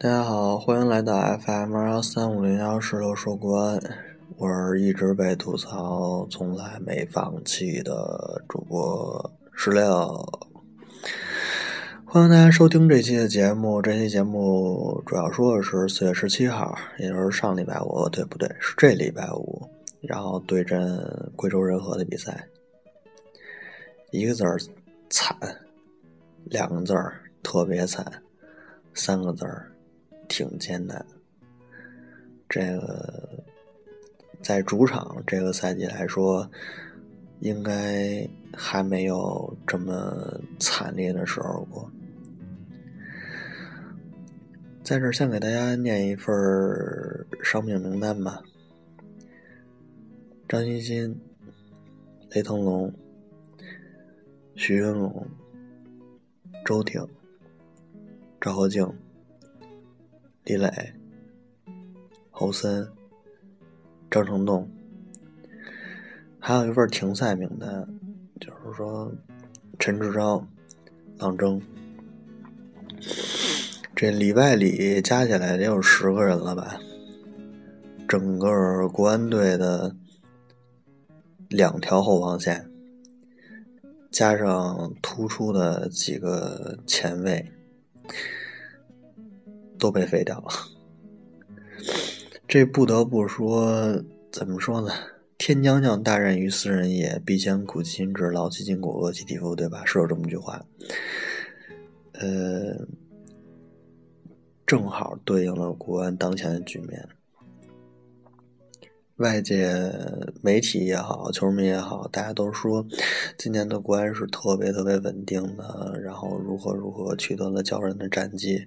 大家好，欢迎来到 FM 幺三五零幺石头说国安，我是一直被吐槽、从来没放弃的主播石榴。欢迎大家收听这期的节目。这期节目主要说的是四月十七号，也就是上礼拜五，对不对？是这礼拜五，然后对阵贵州仁和的比赛。一个字儿惨，两个字儿特别惨，三个字儿。挺艰难，这个在主场这个赛季来说，应该还没有这么惨烈的时候过。在这先给大家念一份伤病名单吧：张欣欣、雷腾龙、徐云龙、周挺、赵和静。李磊、侯森、张成栋，还有一份停赛名单，就是说陈志钊、郎征，这里外里加起来得有十个人了吧？整个国安队的两条后防线，加上突出的几个前卫。都被废掉了，这不得不说，怎么说呢？天将降大任于斯人也，必先苦其心志，劳其筋骨，饿其体肤，对吧？是有这么句话。呃，正好对应了国安当前的局面。外界媒体也好，球迷也好，大家都说今年的国安是特别特别稳定的，然后如何如何取得了骄人的战绩。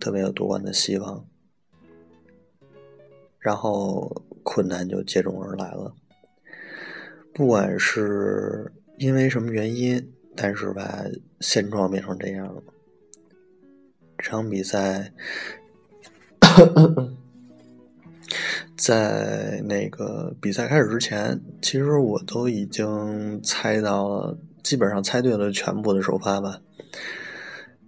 特别有夺冠的希望，然后困难就接踵而来了。不管是因为什么原因，但是吧，现状变成这样了。这场比赛 在那个比赛开始之前，其实我都已经猜到了，基本上猜对了全部的首发吧，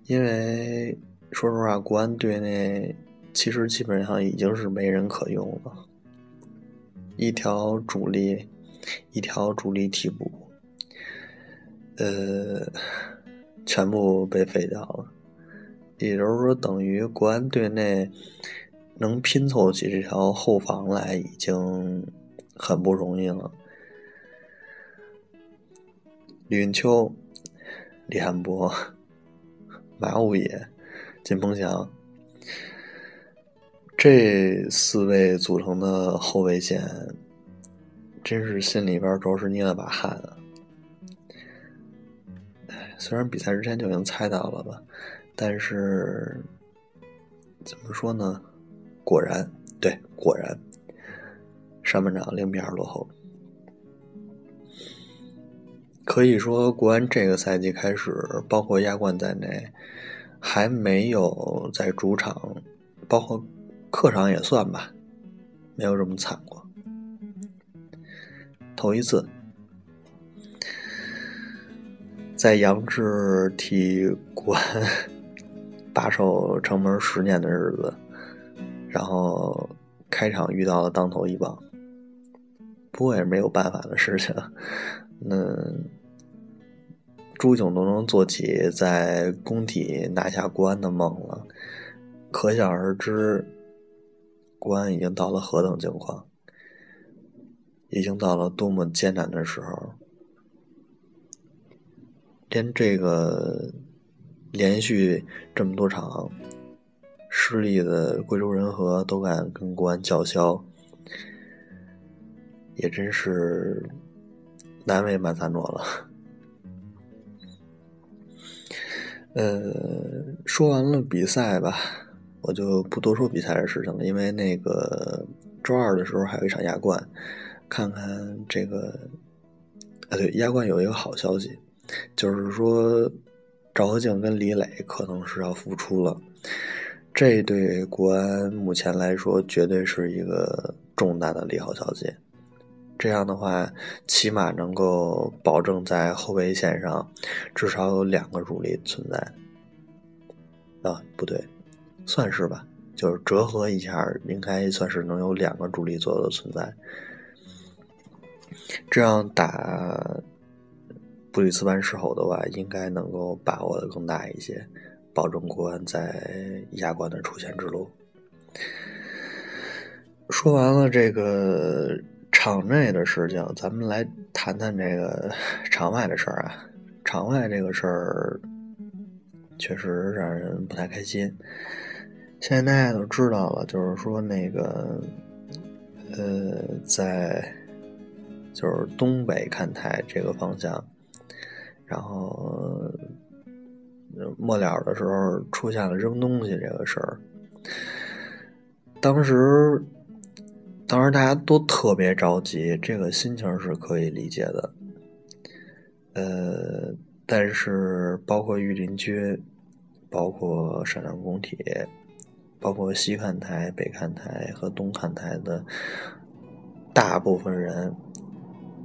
因为。说实话，国安队内其实基本上已经是没人可用了，一条主力，一条主力替补，呃，全部被废掉了。也就是说，等于国安队内能拼凑起这条后防来，已经很不容易了。李云秋、李汉博、马五野。金鹏翔，这四位组成的后卫线，真是心里边着实捏了把汗啊！虽然比赛之前就已经猜到了吧，但是怎么说呢？果然，对，果然，上半场零比二落后。可以说，国安这个赛季开始，包括亚冠在内。还没有在主场，包括客场也算吧，没有这么惨过。头一次在杨志替国安 把守城门十年的日子，然后开场遇到了当头一棒，不过也没有办法的事情。那。朱炯都能做起在工体拿下国安的梦了，可想而知，国安已经到了何等境况，已经到了多么艰难的时候，连这个连续这么多场失利的贵州人和都敢跟国安叫嚣，也真是难为曼萨诺了。呃，说完了比赛吧，我就不多说比赛的事情了，因为那个周二的时候还有一场亚冠，看看这个，啊对，亚冠有一个好消息，就是说赵和静跟李磊可能是要复出了，这对国安目前来说绝对是一个重大的利好消息。这样的话，起码能够保证在后卫线上至少有两个主力存在。啊，不对，算是吧，就是折合一下，应该算是能有两个主力左右的存在。这样打布里斯班狮吼的话，应该能够把握的更大一些，保证国安在亚冠的出线之路。说完了这个场内的事情，咱们来谈谈这个 场外的事儿啊。场外这个事儿确实让人不太开心。现在大家都知道了，就是说那个呃，在就是东北看台这个方向，然后末了的时候出现了扔东西这个事儿，当时。当时大家都特别着急，这个心情是可以理解的。呃，但是包括御林军，包括闪亮工体，包括西看台、北看台和东看台的大部分人，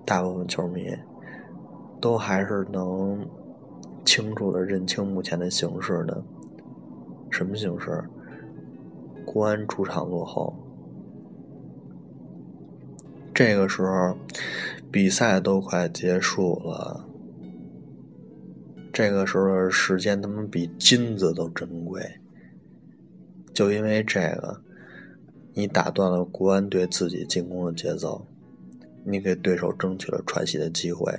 大部分球迷，都还是能清楚的认清目前的形势的。什么形势？国安主场落后。这个时候，比赛都快结束了。这个时候时间他妈比金子都珍贵。就因为这个，你打断了国安队自己进攻的节奏，你给对手争取了喘息的机会。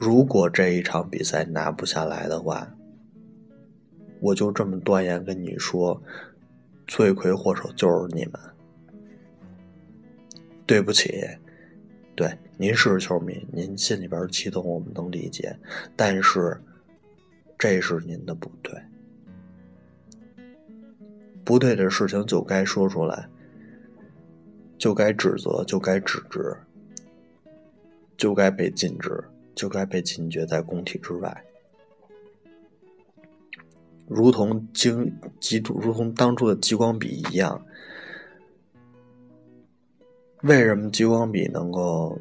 如果这一场比赛拿不下来的话，我就这么断言跟你说，罪魁祸首就是你们。对不起，对您是球迷，您心里边激动，我们能理解。但是，这是您的不对，不对的事情就该说出来，就该指责，就该制止，就该被禁止，就该被禁绝在工体之外。如同经极如同当初的激光笔一样。为什么激光笔能够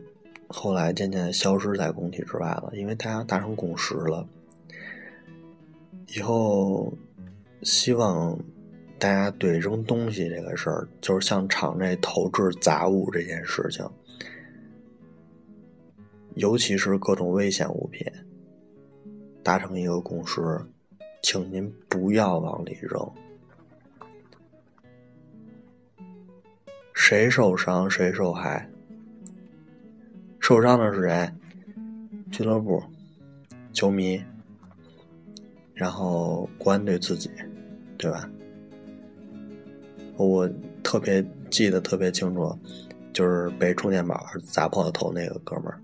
后来渐渐消失在工体之外了？因为大家达成共识了。以后希望大家对扔东西这个事儿，就是向场内投掷杂物这件事情，尤其是各种危险物品，达成一个共识，请您不要往里扔。谁受伤谁受害？受伤的是谁？俱乐部、球迷，然后国安队自己，对吧？我特别记得特别清楚，就是被充电宝砸破了头那个哥们儿，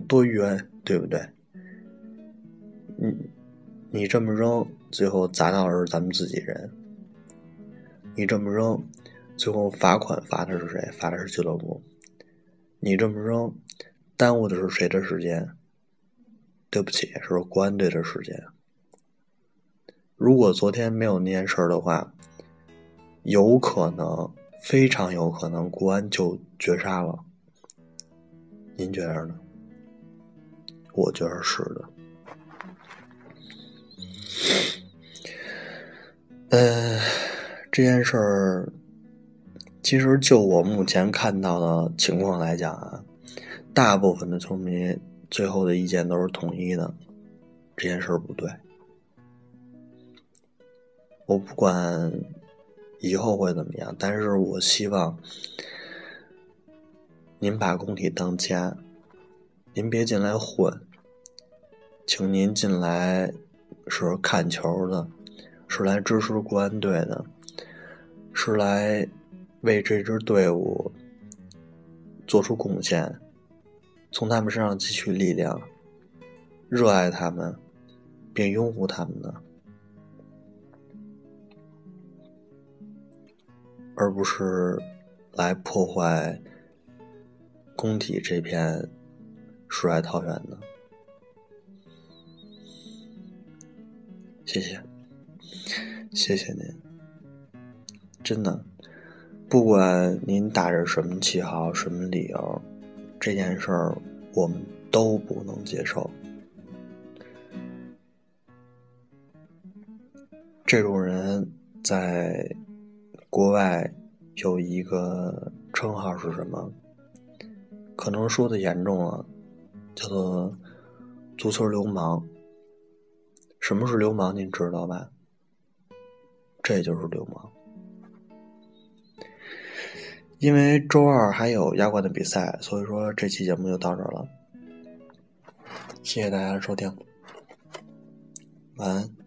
多冤，对不对？你你这么扔，最后砸到的是咱们自己人。你这么扔。最后罚款罚的是谁？罚的是俱乐部。你这么扔，耽误的是谁的时间？对不起，是国安队的时间。如果昨天没有那件事儿的话，有可能，非常有可能，国安就绝杀了。您觉得呢？我觉得是的。呃，这件事儿。其实，就我目前看到的情况来讲啊，大部分的球迷最后的意见都是统一的，这件事不对。我不管以后会怎么样，但是我希望您把工体当家，您别进来混，请您进来是看球的，是来支持国安队的，是来。为这支队伍做出贡献，从他们身上汲取力量，热爱他们，并拥护他们的，而不是来破坏工体这片世外桃源的。谢谢，谢谢您，真的。不管您打着什么旗号、什么理由，这件事儿我们都不能接受。这种人在国外有一个称号是什么？可能说的严重了，叫做“足球流氓”。什么是流氓？您知道吧？这就是流氓。因为周二还有亚冠的比赛，所以说这期节目就到这儿了。谢谢大家的收听，晚安。